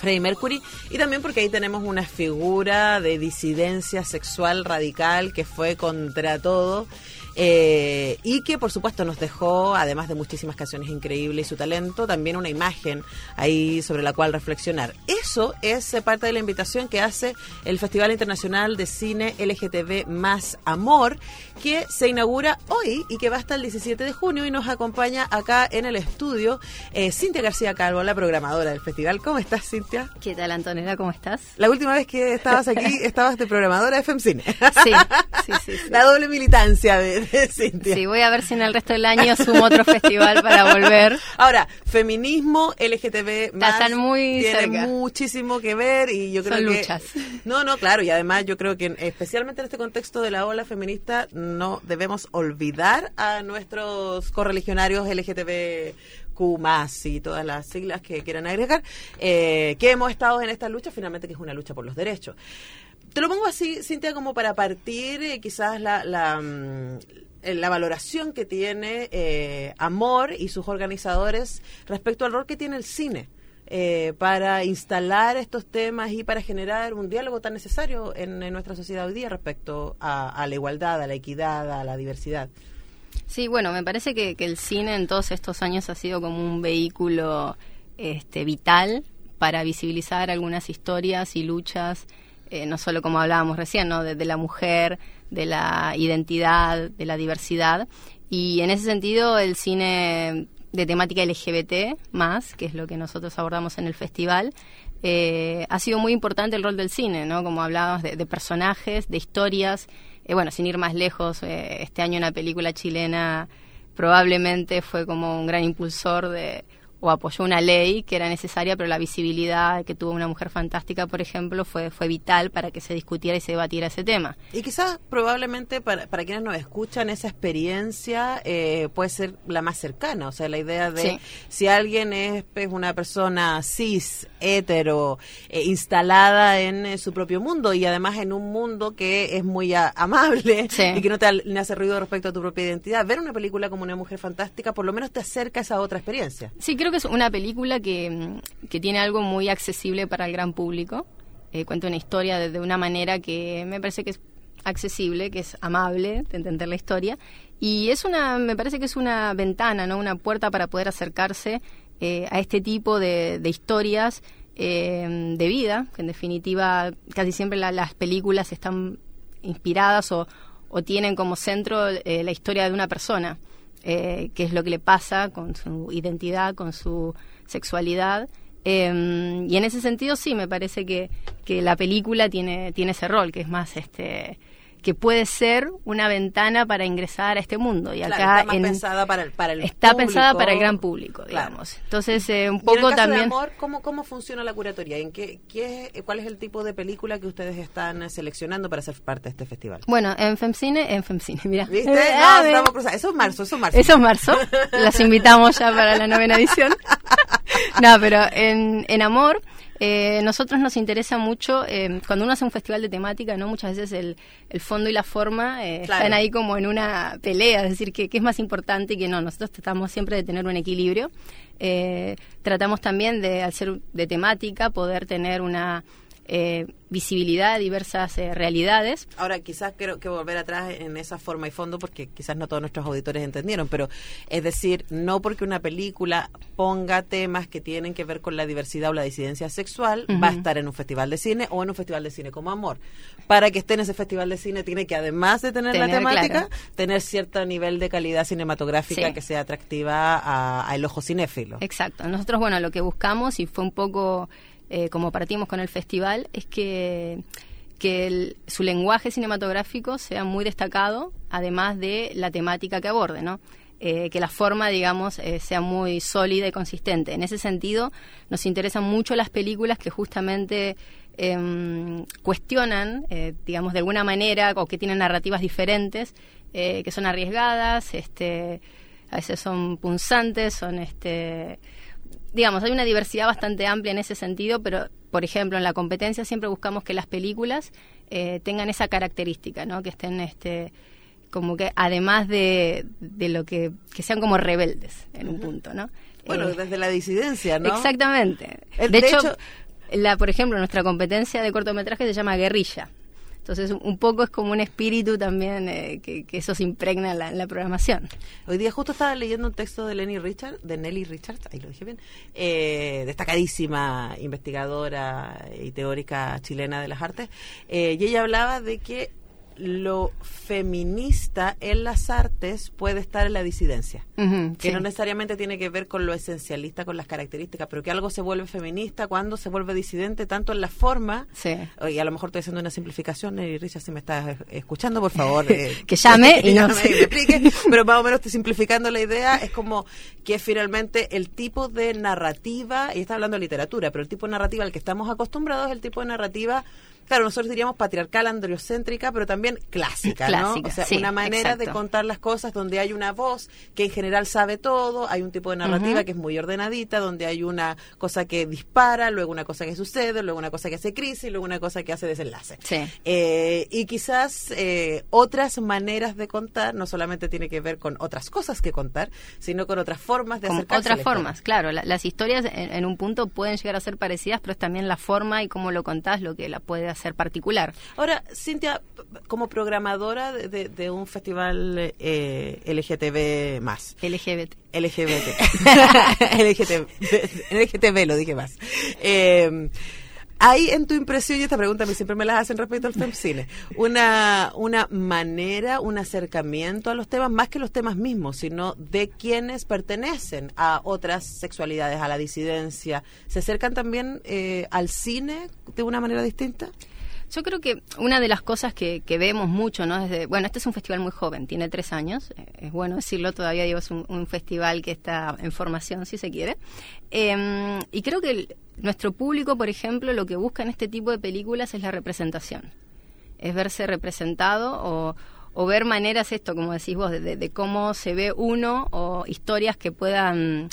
Freddie Mercury. Y también porque ahí tenemos una figura de disidencia sexual radical que fue contra todo. Eh, y que por supuesto nos dejó, además de muchísimas canciones increíbles y su talento, también una imagen ahí sobre la cual reflexionar. Eso es eh, parte de la invitación que hace el Festival Internacional de Cine LGTB Más Amor, que se inaugura hoy y que va hasta el 17 de junio y nos acompaña acá en el estudio eh, Cintia García Calvo, la programadora del festival. ¿Cómo estás, Cintia? ¿Qué tal, Antonella? ¿Cómo estás? La última vez que estabas aquí, [LAUGHS] estabas de programadora de FemCine. Sí, sí, sí, sí. [LAUGHS] La doble militancia de, de [LAUGHS] Cintia. Sí, voy a ver si en el resto del año sumo otro festival para volver. Ahora, feminismo, LGTB, más, Están muy tiene cerca. muchísimo que ver y yo creo Son que luchas. no, no, claro, y además yo creo que especialmente en este contexto de la ola feminista no debemos olvidar a nuestros correligionarios LGTBQ más y todas las siglas que quieran agregar, eh, que hemos estado en esta lucha, finalmente que es una lucha por los derechos. Te lo pongo así, Cintia, como para partir eh, quizás la, mm, eh, la valoración que tiene eh, Amor y sus organizadores respecto al rol que tiene el cine eh, para instalar estos temas y para generar un diálogo tan necesario en, en nuestra sociedad hoy día respecto a, a la igualdad, a la equidad, a la diversidad. Sí, bueno, me parece que, que el cine en todos estos años ha sido como un vehículo este, vital para visibilizar algunas historias y luchas, eh, no solo como hablábamos recién, ¿no? de, la mujer, de la identidad, de la diversidad. Y en ese sentido, el cine de temática LGBT, más, que es lo que nosotros abordamos en el festival, eh, ha sido muy importante el rol del cine, ¿no? Como hablábamos de, personajes, de historias. Eh, bueno, sin ir más lejos, este año una película chilena probablemente fue como un gran impulsor de o apoyó una ley que era necesaria, pero la visibilidad que tuvo una mujer fantástica, por ejemplo, fue, fue vital para que se discutiera y se debatiera ese tema. Y quizás probablemente para, para quienes nos escuchan esa experiencia eh, puede ser la más cercana, o sea, la idea de Sí. si alguien es pues, una persona cis, hetero, eh, instalada en eh, su propio mundo y además en un mundo que es muy a- amable Sí. y que no te hace ruido respecto a tu propia identidad, ver una película como una mujer fantástica por lo menos te acerca a esa otra experiencia. Sí, creo que es una película que, mm, que tiene algo muy accesible para el gran público. Eh, cuenta una historia de, una manera que me parece que es accesible, que es amable de entender la historia. Y es una, me parece que es una ventana, ¿no? Una puerta para poder acercarse eh, a este tipo de, historias eh, de vida, que en definitiva casi siempre la- las películas están inspiradas o, o tienen como centro eh, la historia de una persona, eh, qué es lo que le pasa con su identidad, con su sexualidad. Eh, y en ese sentido sí, me parece que, que la película tiene, tiene ese rol, que es más este que puede ser una ventana para ingresar a este mundo. Y Claro, acá está más en- pensada para el, para el está público. pensada para el gran público, Claro. digamos. Entonces, eh, un Y en el poco caso también... de amor, ¿cómo, ¿cómo funciona la curatoría? ¿En qué, qué, ¿Cuál es el tipo de película que ustedes están eh, seleccionando para ser parte de este festival? Bueno, en FemCine, en FemCine, mira. ¿Viste? [LAUGHS] Ah, No, estamos cruzados. Eso es marzo, eso es marzo. Eso es marzo. Las invitamos ya para la novena edición. [LAUGHS] no, pero en, en Amor, eh, nosotros nos interesa mucho, eh, cuando uno hace un festival de temática, ¿no? Muchas veces el, el fondo y la forma eh, Claro. están ahí como en una pelea, es decir, que, que es más importante y que no. Nosotros tratamos siempre de tener un equilibrio. Eh, tratamos también de, al ser de temática, poder tener una eh, visibilidad de diversas eh, realidades. Ahora, quizás quiero que volver atrás en esa forma y fondo, porque quizás no todos nuestros auditores entendieron, pero es decir, no porque una película ponga temas que tienen que ver con la diversidad o la disidencia sexual, va a estar en un festival de cine o en un festival de cine como amor. Para que esté en ese festival de cine, tiene que, además de tener, la temática, claro. tener cierto nivel de calidad cinematográfica Sí. que sea atractiva a- al ojo cinéfilo. Exacto. Nosotros, bueno, lo que buscamos y fue un poco eh, como partimos con el festival es que, que su lenguaje cinematográfico sea muy destacado, además de la temática que aborde, ¿no? Eh, que la forma, digamos, eh, sea muy sólida y consistente. En ese sentido, nos interesan mucho las películas que justamente em, cuestionan, digamos, de alguna manera, o que tienen narrativas diferentes, que son arriesgadas, este, a veces son punzantes, son este digamos, hay una diversidad bastante amplia en ese sentido, pero por ejemplo, en la competencia siempre buscamos que las películas eh, tengan esa característica, ¿no? Que estén, este, como que además de, de lo que, que sean como rebeldes en un punto, ¿no? Bueno, Eh, desde la disidencia, ¿no? Exactamente. De, de hecho, hecho- la, por ejemplo, nuestra competencia de cortometraje se llama Guerrilla. Entonces, un poco es como un espíritu también eh, que, eso se impregna en la, en la programación. Hoy día justo estaba leyendo un texto de Lenny Richard, de Nelly Richards, ahí lo dije bien, eh, destacadísima investigadora y teórica chilena de las artes, eh, y ella hablaba de que lo feminista en las artes puede estar en la disidencia. Que sí. no necesariamente tiene que ver con lo esencialista, con las características, pero que algo se vuelve feminista cuando se vuelve disidente, tanto en la forma, Sí. y a lo mejor estoy haciendo una simplificación, y Richard, si me estás escuchando, por favor, [LAUGHS] eh, Que llame y nos- explique, pero más o menos estoy simplificando la idea, es como que finalmente el tipo de narrativa, y está hablando de literatura, pero el tipo de narrativa al que estamos acostumbrados es el tipo de narrativa Claro, nosotros diríamos patriarcal, androcéntrica, pero también clásica, ¿no? Clásica, O sea, sí, una manera de contar las cosas donde hay una voz que en general sabe todo, hay un tipo de narrativa que es muy ordenadita, donde hay una cosa que dispara, luego una cosa que sucede, luego una cosa que hace crisis, luego una cosa que hace desenlace. Sí. Eh, y quizás eh, otras maneras de contar no solamente tiene que ver con otras cosas que contar, sino con otras formas de a otras formas, claro. la- las historias en, en un punto pueden llegar a ser parecidas, pero es también la forma y cómo lo contás lo que la puede hacer particular. Ahora, Cintia, como programadora de, de- de un festival eh, LGTB más, LGBT. LGBT, LGTB, [LAUGHS] [LAUGHS] LGTB [LAUGHS] lo dije más. Eh, hay en tu impresión, y esta pregunta a mí siempre me las hacen respecto al FemCine, una, una manera, un acercamiento a los temas, más que los temas mismos, sino de quienes pertenecen a otras sexualidades, a la disidencia. ¿Se acercan también eh, al cine de una manera distinta? Yo creo que una de las cosas que, vemos mucho, ¿no? Desde, bueno, este es un festival muy joven, tiene tres años, eh, es bueno decirlo, todavía digo, es un, festival que está en formación, si se quiere. Eh, y creo que nuestro público, por ejemplo, lo que busca en este tipo de películas es la representación. Es verse representado o, o ver maneras, esto, como decís vos, de, cómo se ve uno o historias que puedan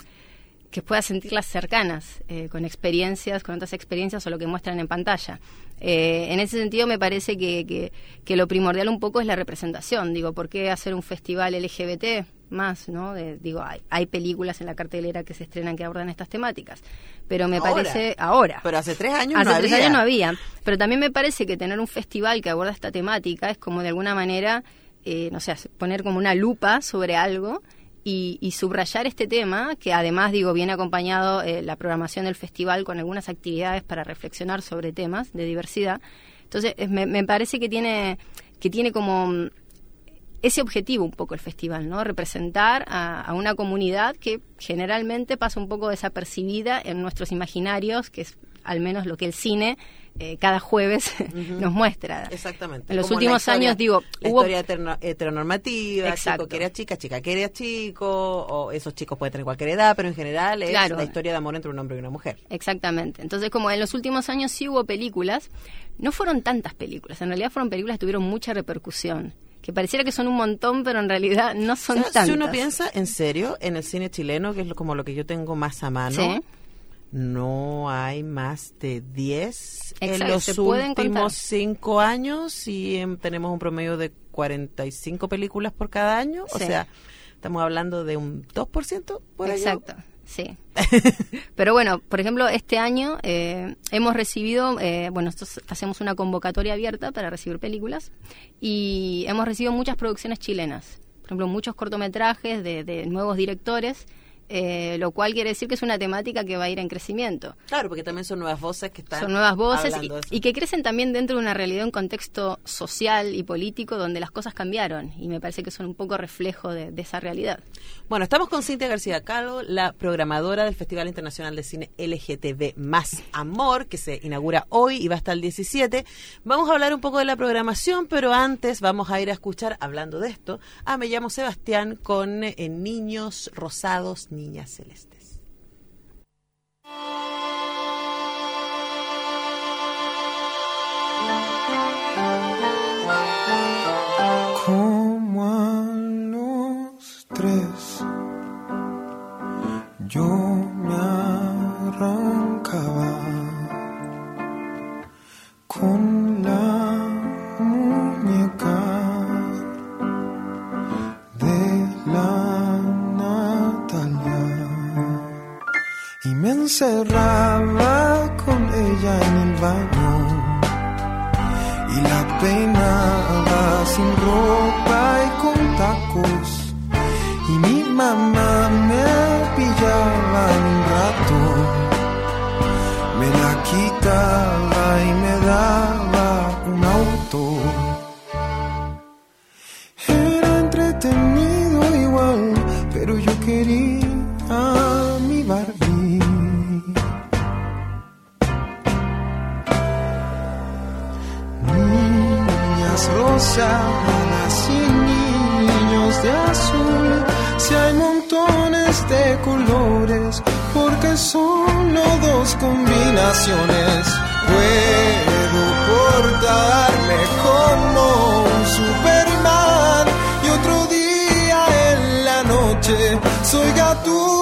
que pueda sentirlas cercanas, eh, con experiencias, con otras experiencias o lo que muestran en pantalla. Eh, en ese sentido me parece que, que, que lo primordial un poco es la representación. Digo, ¿por qué hacer un festival LGBT más? no De- Digo, hay, hay películas en la cartelera que se estrenan que abordan estas temáticas. Pero me Ahora. parece ahora. Pero hace tres años Hace no tres había. años no había. Pero también me parece que tener un festival que aborda esta temática es como de alguna manera, eh, no sé, poner como una lupa sobre algo y, y subrayar este tema, que además, digo, viene acompañado eh, la programación del festival con algunas actividades para reflexionar sobre temas de diversidad. Entonces, es- me, me parece que tiene, que tiene como mm, ese objetivo un poco el festival, ¿no? Representar a, a una comunidad que generalmente pasa un poco desapercibida en nuestros imaginarios, que es al menos lo que el cine eh, cada jueves [LAUGHS] nos muestra. Exactamente. En los Como últimos historia- años, digo, la hubo historia heteronormativa, Exacto. chico quiere a chica, chica quiere a chico, o esos chicos pueden tener cualquier edad, pero en general es Claro. la historia de amor entre un hombre y una mujer. Exactamente. Entonces, como en los últimos años sí hubo películas, no fueron tantas películas, en realidad fueron películas que tuvieron mucha repercusión, que pareciera que son un montón, pero en realidad no son O sea, tantas. si uno piensa en serio en el cine chileno, que es como lo que yo tengo más a mano, Sí. no hay más de 10 en los últimos contar. 5 años y em, tenemos un promedio de 45 películas por cada año. O Sí. sea, estamos hablando de un 2% por año. Exacto, sí. [LAUGHS] Pero bueno, por ejemplo, este año eh, hemos recibido, eh, bueno, nosotros hacemos una convocatoria abierta para recibir películas y hemos recibido muchas producciones chilenas. Por ejemplo, muchos cortometrajes de, de nuevos directores, eh, lo cual quiere decir que es una temática que va a ir en crecimiento. Claro, porque también son nuevas voces que están Son nuevas voces y, que crecen también dentro de una realidad, un contexto social y político donde las cosas cambiaron y me parece que son un poco reflejo de, de esa realidad. Bueno, estamos con Cintia García Calvo, la programadora del Festival Internacional de Cine LGTB Más Amor, que se inaugura hoy y va hasta el 17. Vamos a hablar un poco de la programación, pero antes vamos a ir a escuchar, hablando de esto, a Me llamo Sebastián con eh, Niños Rosados, Niñas Celestes. Como a los tres, yo encerraba con ella en el baño y la peinaba sin ropa y con tacos. Y mi mamá me pillaba un rato me la quitaba rosadas y niños de azul. Si hay montones de colores, porque solo dos combinaciones puedo portarme como un Superman y otro día en la noche soy gatúbela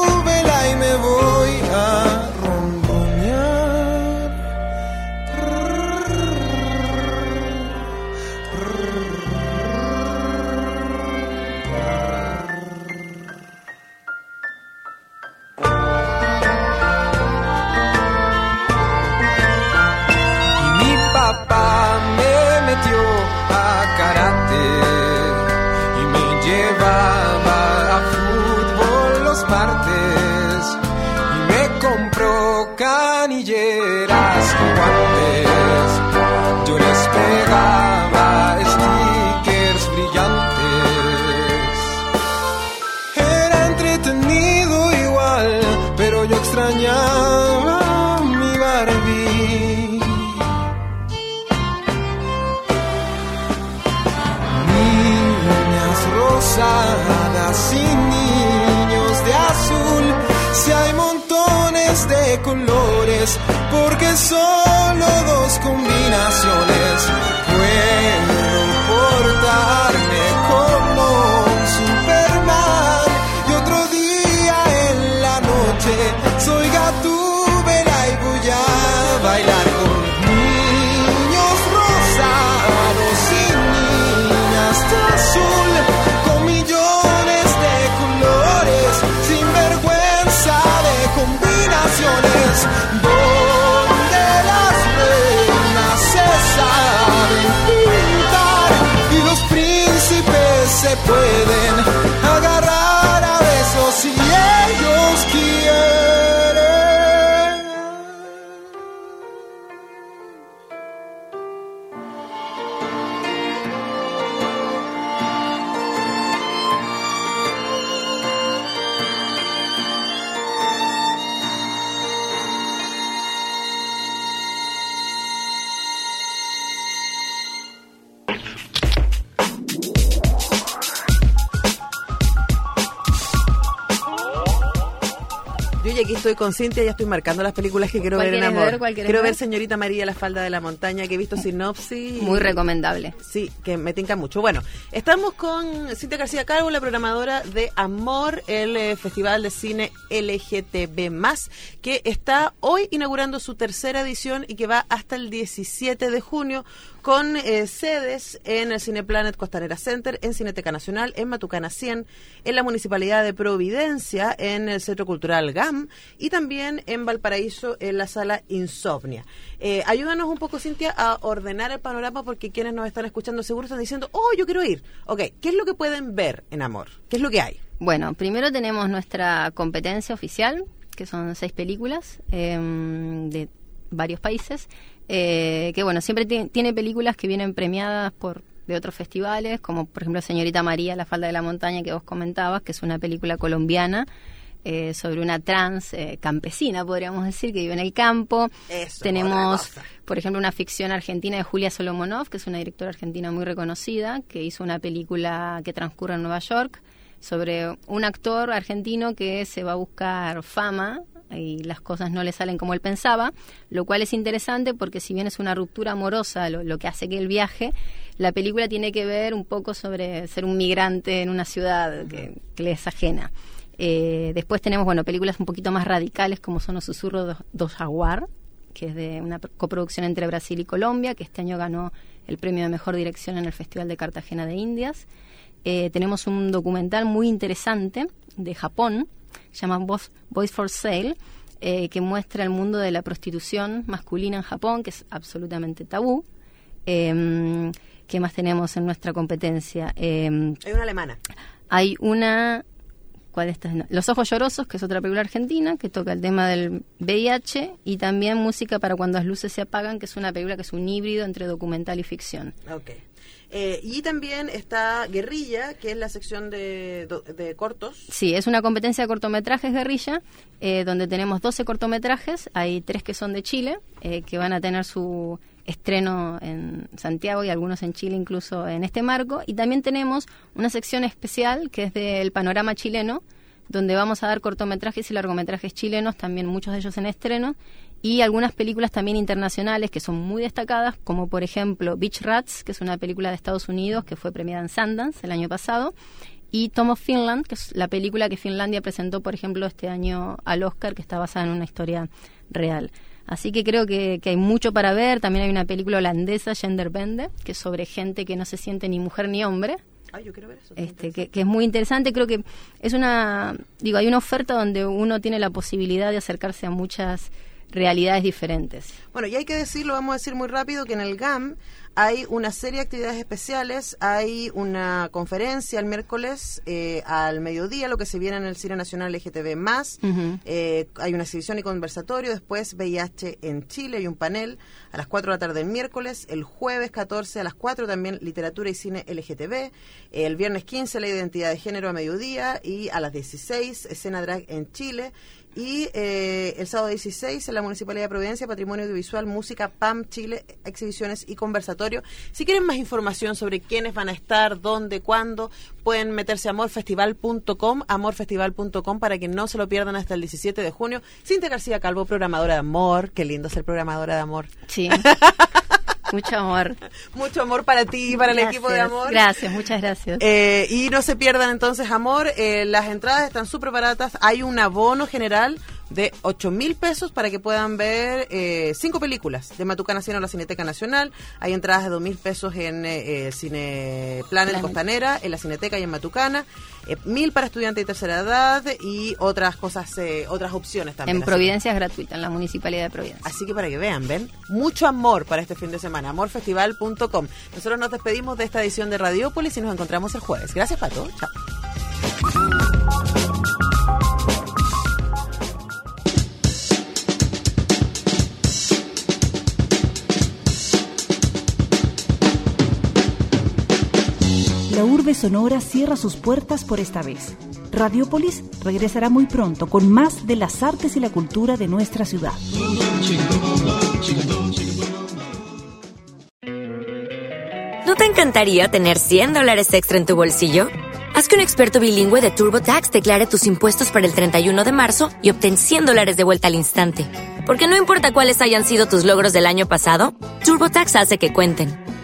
Niñas rosadas y niños de azul, si hay montones de colores, porque solo pueden estoy con Cintia, ya estoy marcando las películas que quiero ¿Cuál ver en amor. quiero ver ver? Señorita María, la falda de la montaña, que he visto sinopsis. Muy recomendable. Sí, que me tinca mucho. Bueno, estamos con Cintia García Cargo, la programadora de Amor, el eh, Festival de Cine LGTB+, que está hoy inaugurando su tercera edición y que va hasta el 17 de junio con eh, sedes en el Cineplanet Costanera Center, en Cineteca Nacional, en Matucana 100, en la Municipalidad de Providencia, en el Centro Cultural GAM y también en Valparaíso, en la Sala Insomnia. Eh, ayúdanos un poco, Cintia, a ordenar el panorama porque quienes nos están escuchando seguro están diciendo, oh, yo quiero ir. Ok, ¿qué es lo que pueden ver en Amor? ¿Qué es lo que hay? Bueno, primero tenemos nuestra competencia oficial, que son seis películas em, de varios países, eh, que bueno, siempre ti- tiene películas que vienen premiadas por de otros festivales, como por ejemplo Señorita María, La falda de la montaña que vos comentabas, que es una película colombiana eh, sobre una trans eh, campesina, podríamos decir, que vive en el campo. Eso, Tenemos, por ejemplo, una ficción argentina de Julia Solomonov, que es una directora argentina muy reconocida, que hizo una película que transcurre en Nueva York sobre un actor argentino que se va a buscar fama y las cosas no le salen como él pensaba, lo cual es interesante porque si bien es una ruptura amorosa lo, lo que hace que él viaje, la película tiene que ver un poco sobre ser un migrante en una ciudad que, que le es ajena. Eh, después tenemos, bueno, películas un poquito más radicales como son Los susurros do, do jaguar, que es de una coproducción entre Brasil y Colombia, que este año ganó el premio de mejor dirección en el Festival de Cartagena de Indias. Eh, tenemos un documental muy interesante de Japón, llama Voice, for Sale, eh, que muestra el mundo de la prostitución masculina en Japón, que es absolutamente tabú. Eh, ¿Qué más tenemos en nuestra competencia? Eh, Hay una alemana. hay una... ¿Cuál está? Los Ojos Llorosos, que es otra película argentina, que toca el tema del VIH, y también Música para cuando las luces se apagan, que es una película que es un híbrido entre documental y ficción. Ok. Eh, y también está Guerrilla, que es la sección de, de cortos. Sí, es una competencia de cortometrajes guerrilla, eh, donde tenemos 12 cortometrajes, hay tres que son de Chile, eh, que van a tener su estreno en Santiago y algunos en Chile incluso en este marco, y también tenemos una sección especial que es del panorama chileno, donde vamos a dar cortometrajes y largometrajes chilenos, también muchos de ellos en estreno, y algunas películas también internacionales que son muy destacadas, como por ejemplo Beach Rats, que es una película de Estados Unidos que fue premiada en Sundance el año pasado, y Tom of Finland, que es la película que Finlandia presentó, por ejemplo, este año al Oscar, que está basada en una historia real. Así que creo que, que hay mucho para ver. También hay una película holandesa, Genderbende, que es sobre gente que no se siente ni mujer ni hombre. Ay, yo quiero ver eso. Este, que, que es muy interesante. Creo que es una, digo, hay una oferta donde uno tiene la posibilidad de acercarse a muchas realidades diferentes. Bueno, y hay que decirlo, vamos a decir muy rápido, que en el GAM hay una serie de actividades especiales, hay una conferencia el miércoles eh, al mediodía, lo que se viene en el Cine Nacional LGTB+, Ujú. eh, hay una exhibición y conversatorio, después VIH en Chile, hay un panel a las 4 de la tarde el miércoles, el jueves 14 a las 4 también literatura y cine LGTB, el viernes 15 la identidad de género a mediodía y a las 16 escena drag en Chile y eh, el sábado 16 en la Municipalidad de Providencia, Patrimonio Audiovisual, Música, PAM, Chile, exhibiciones y conversatorio. Si quieren más información sobre quiénes van a estar, dónde, cuándo, pueden meterse a amorfestival.com, amorfestival.com para que no se lo pierdan hasta el 17 de junio. Cintia García Calvo, programadora de amor. Qué lindo ser programadora de amor. Sí. [LAUGHS] Mucho amor. [LAUGHS] Mucho amor para ti y para el equipo de amor. Gracias, muchas gracias. Eh, y no se pierdan entonces, amor. eh, las entradas están súper baratas. Hay un abono general de 8 mil pesos para que puedan ver eh, cinco películas de Matucana Cine o la Cineteca Nacional. Hay entradas de 2 mil pesos en eh, Cine Planet Planet. Costanera, en la Cineteca y en Matucana. Eh, mil para estudiantes de tercera edad y otras cosas, eh, otras opciones también. En Providencia es gratuita, en la Municipalidad de Providencia. Así que para que vean, ven, mucho amor para este fin de semana, amorfestival.com. Nosotros nos despedimos de esta edición de Radiópolis y nos encontramos el jueves. Gracias, Pato. Chao. La urbe sonora cierra sus puertas por esta vez. Radiopolis regresará muy pronto con más de las artes y la cultura de nuestra ciudad. ¿No te encantaría tener 100 dólares extra en tu bolsillo? Haz que un experto bilingüe de TurboTax declare tus impuestos para el 31 de marzo y obtén 100 dólares de vuelta al instante. Porque no importa cuáles hayan sido tus logros del año pasado, TurboTax hace que cuenten.